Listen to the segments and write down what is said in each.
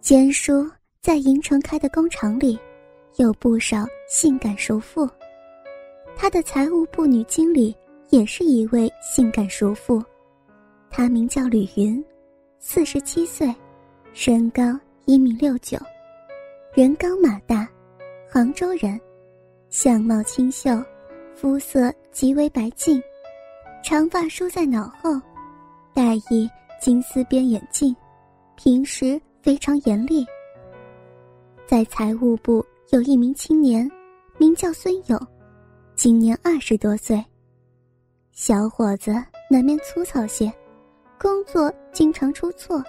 坚叔在银城开的工厂里，有不少性感熟妇。他的财务部女经理也是一位性感熟妇，她名叫吕云，四十七岁，身高一米六九，人高马大，杭州人，相貌清秀，肤色极为白净，长发梳在脑后，戴一金丝边眼镜，平时非常严厉。在财务部有一名青年，名叫孙勇。今年二十多岁，小伙子难免粗糙些，工作经常出错，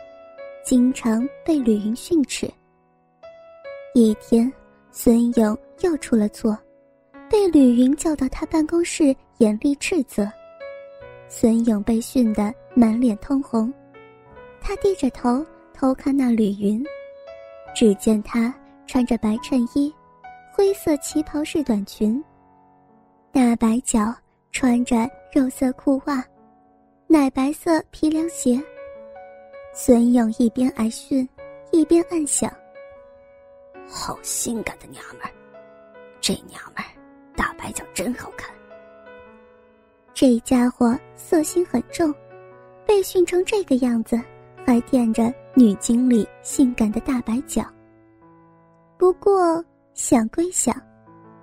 经常被吕云训斥。一天，孙勇又出了错，被吕云叫到他办公室严厉斥责。孙勇被训得满脸通红，他低着头偷看那吕云，只见她穿着白衬衣，灰色旗袍式短裙。大白脚穿着肉色裤袜，奶白色皮凉鞋。孙勇一边挨训，一边暗想：“好性感的娘们儿，这娘们儿大白脚真好看。”这家伙色心很重，被训成这个样子，还垫着女经理性感的大白脚。不过想归想，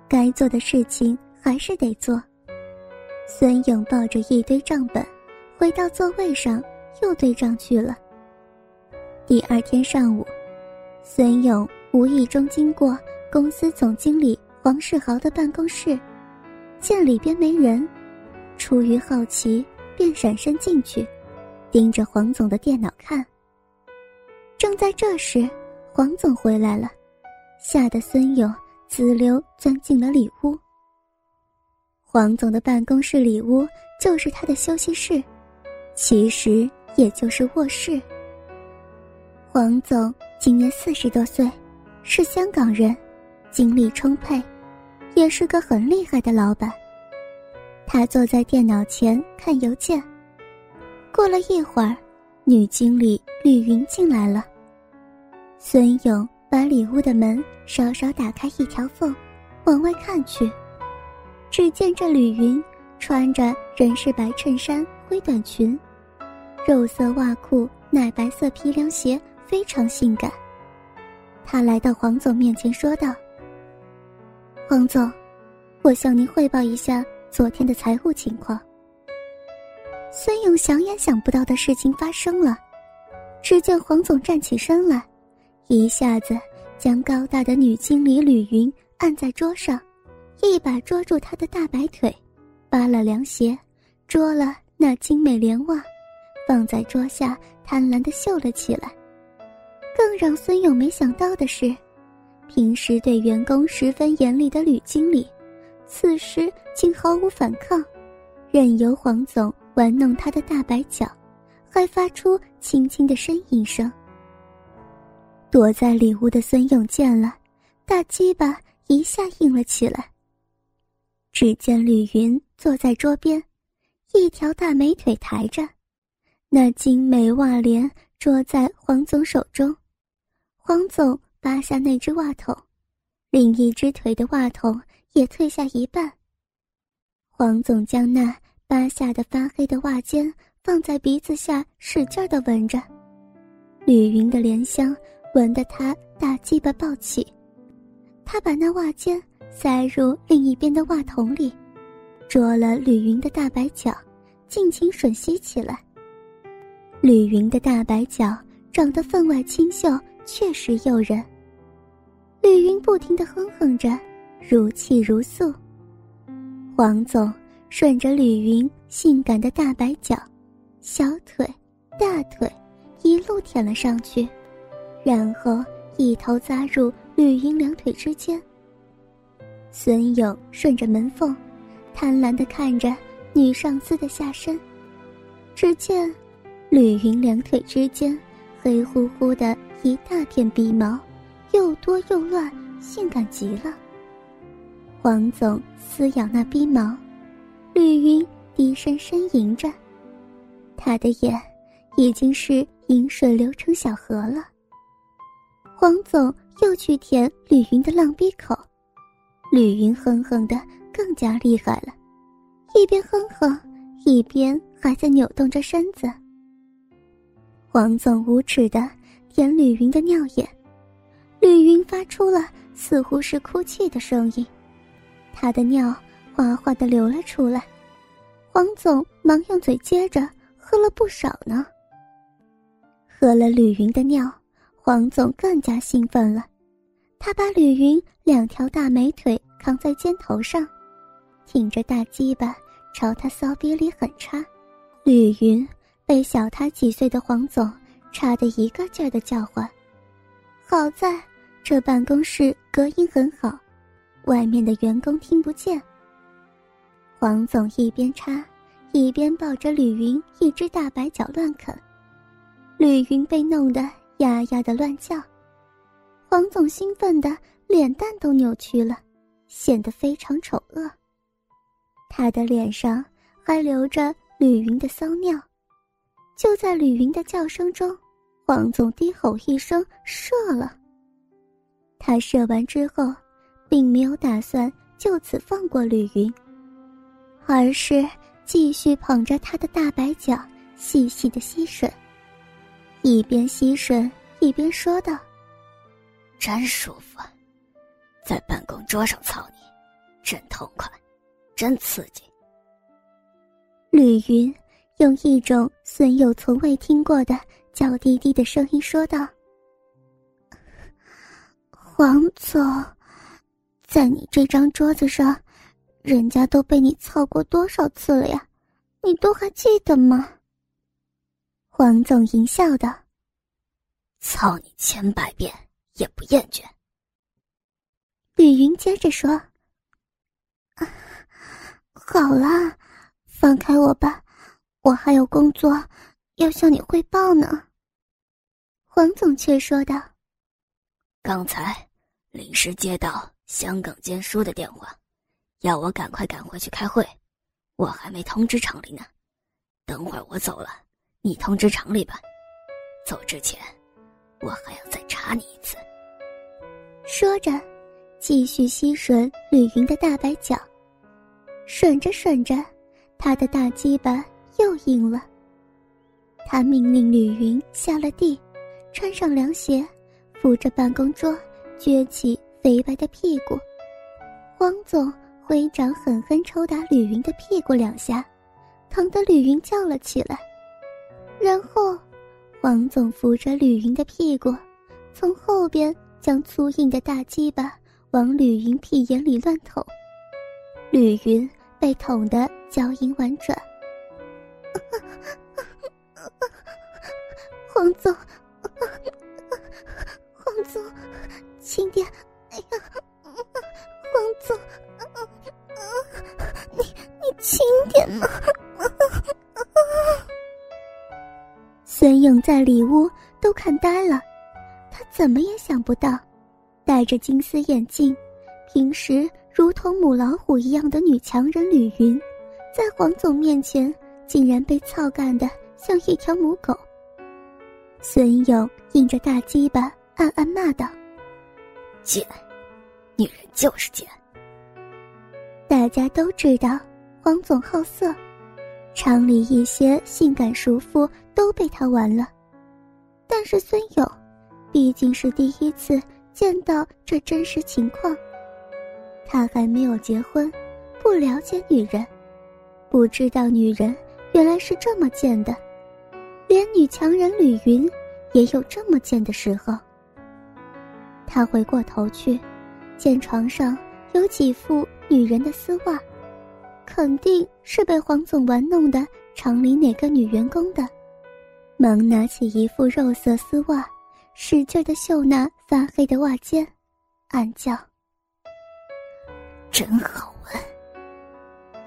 该做的事情。还是得做。孙勇抱着一堆账本，回到座位上，又对账去了。第二天上午，孙勇无意中经过公司总经理黄世豪的办公室，见里边没人，出于好奇，便闪身进去，盯着黄总的电脑看。正在这时，黄总回来了，吓得孙勇滋溜钻进了里屋。黄总的办公室里屋就是他的休息室，其实也就是卧室。黄总今年四十多岁，是香港人，精力充沛，也是个很厉害的老板。他坐在电脑前看邮件。过了一会儿，女经理吕云进来了。孙勇把里屋的门稍稍打开一条缝，往外看去。只见这吕云穿着人是白衬衫、灰短裙，肉色袜裤、奶白色皮凉鞋，非常性感。他来到黄总面前说道：“黄总，我向您汇报一下昨天的财务情况。”孙勇想也想不到的事情发生了，只见黄总站起身来，一下子将高大的女经理吕云按在桌上。一把捉住她的大白腿，扒了凉鞋，捉了那精美莲袜，放在桌下贪婪地嗅了起来。更让孙勇没想到的是，平时对员工十分严厉的吕经理，此时竟毫无反抗，任由黄总玩弄他的大白脚，还发出轻轻的呻吟声。躲在里屋的孙勇见了，大鸡巴一下硬了起来。只见吕云坐在桌边，一条大美腿抬着，那精美袜帘捉在黄总手中。黄总扒下那只袜筒，另一只腿的袜筒也退下一半。黄总将那扒下的发黑的袜尖放在鼻子下，使劲的闻着，吕云的莲香闻得他大鸡巴暴起，他把那袜尖。塞入另一边的袜筒里，捉了吕云的大白脚，尽情吮吸起来。吕云的大白脚长得分外清秀，确实诱人。吕云不停地哼哼着，如泣如诉。黄总顺着吕云性感的大白脚、小腿、大腿一路舔了上去，然后一头扎入吕云两腿之间。孙勇顺着门缝，贪婪的看着女上司的下身。只见吕云两腿之间黑乎乎的一大片鼻毛，又多又乱，性感极了。黄总撕咬那鼻毛，吕云低声呻吟着，他的眼已经是饮水流成小河了。黄总又去舔吕云的浪逼口，吕云哼哼的更加厉害了，一边哼哼，一边还在扭动着身子。黄总无耻的舔吕云的尿眼，吕云发出了似乎是哭泣的声音，他的尿哗哗的流了出来，黄总忙用嘴接着喝了不少呢。喝了吕云的尿。黄总更加兴奋了，他把吕云两条大美腿扛在肩头上，挺着大鸡巴朝他骚逼里狠插。吕云被小他几岁的黄总插得一个劲儿的叫唤。好在这办公室隔音很好，外面的员工听不见。黄总一边插，一边抱着吕云一只大白脚乱啃，吕云被弄得。呀呀的乱叫，黄总兴奋的脸蛋都扭曲了，显得非常丑恶。他的脸上还流着吕云的骚尿。就在吕云的叫声中，黄总低吼一声射了。他射完之后，并没有打算就此放过吕云，而是继续捧着他的大白脚细细的吸吮。一边吸吮一边说道：“真舒服，啊在办公桌上操你，真痛快，真刺激。”吕云用一种孙友从未听过的娇滴滴的声音说道：“黄总，在你这张桌子上，人家都被你操过多少次了呀？你都还记得吗？”黄总淫笑道：“操你千百遍也不厌倦。”吕云接着说：“好了，放开我吧，我还有工作要向你汇报呢。”黄总却说道：“刚才临时接到香港监书的电话，要我赶快赶回去开会，我还没通知厂里呢。等会儿我走了。”你通知厂里吧，走之前，我还要再查你一次。说着，继续吸吮吕云的大白脚，吮着吮着，他的大鸡巴又硬了。他命令吕云下了地，穿上凉鞋，扶着办公桌，撅起肥白的屁股。黄总挥掌狠狠抽打吕云的屁股两下，疼得吕云叫了起来。然后，王总扶着吕云的屁股，从后边将粗硬的大鸡巴往吕云屁眼里乱捅。吕云被捅得娇音婉转。孙勇在里屋都看呆了，他怎么也想不到，戴着金丝眼镜、平时如同母老虎一样的女强人吕云，在黄总面前竟然被操干的像一条母狗。孙勇硬着大鸡巴暗暗骂道：“贱，女人就是贱。”大家都知道黄总好色。厂里一些性感熟妇都被他玩了，但是孙勇毕竟是第一次见到这真实情况。他还没有结婚，不了解女人，不知道女人原来是这么贱的，连女强人吕云也有这么贱的时候。他回过头去，见床上有几副女人的丝袜。肯定是被黄总玩弄的厂里哪个女员工的，忙拿起一副肉色丝袜，使劲的嗅那发黑的袜尖，暗叫：“真好闻。”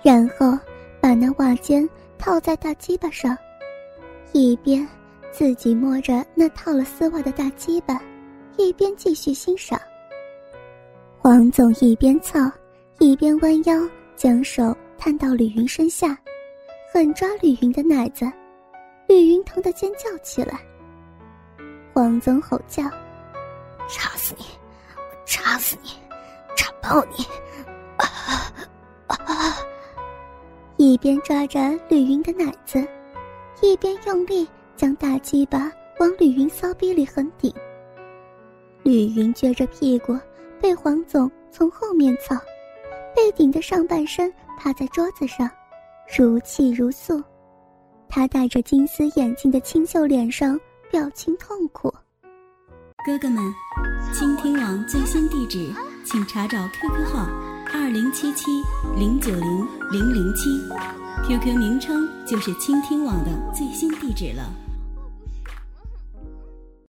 然后把那袜尖套在大鸡巴上，一边自己摸着那套了丝袜的大鸡巴，一边继续欣赏。黄总一边操，一边弯腰将手。探到吕云身下，狠抓吕云的奶子，吕云疼得尖叫起来。黄总吼叫：“插死你！我插死你！插爆你！一边抓着吕云的奶子，一边用力将大鸡巴往吕云骚逼里狠顶。吕云撅着屁股，被黄总从后面操，被顶的上半身趴在桌子上，如泣如诉。他戴着金丝眼镜的清秀脸上表情痛苦。哥哥们，倾听网最新地址，请查找 QQ 号二零七七零九零零零七，QQ 名称就是倾听网的最新地址了。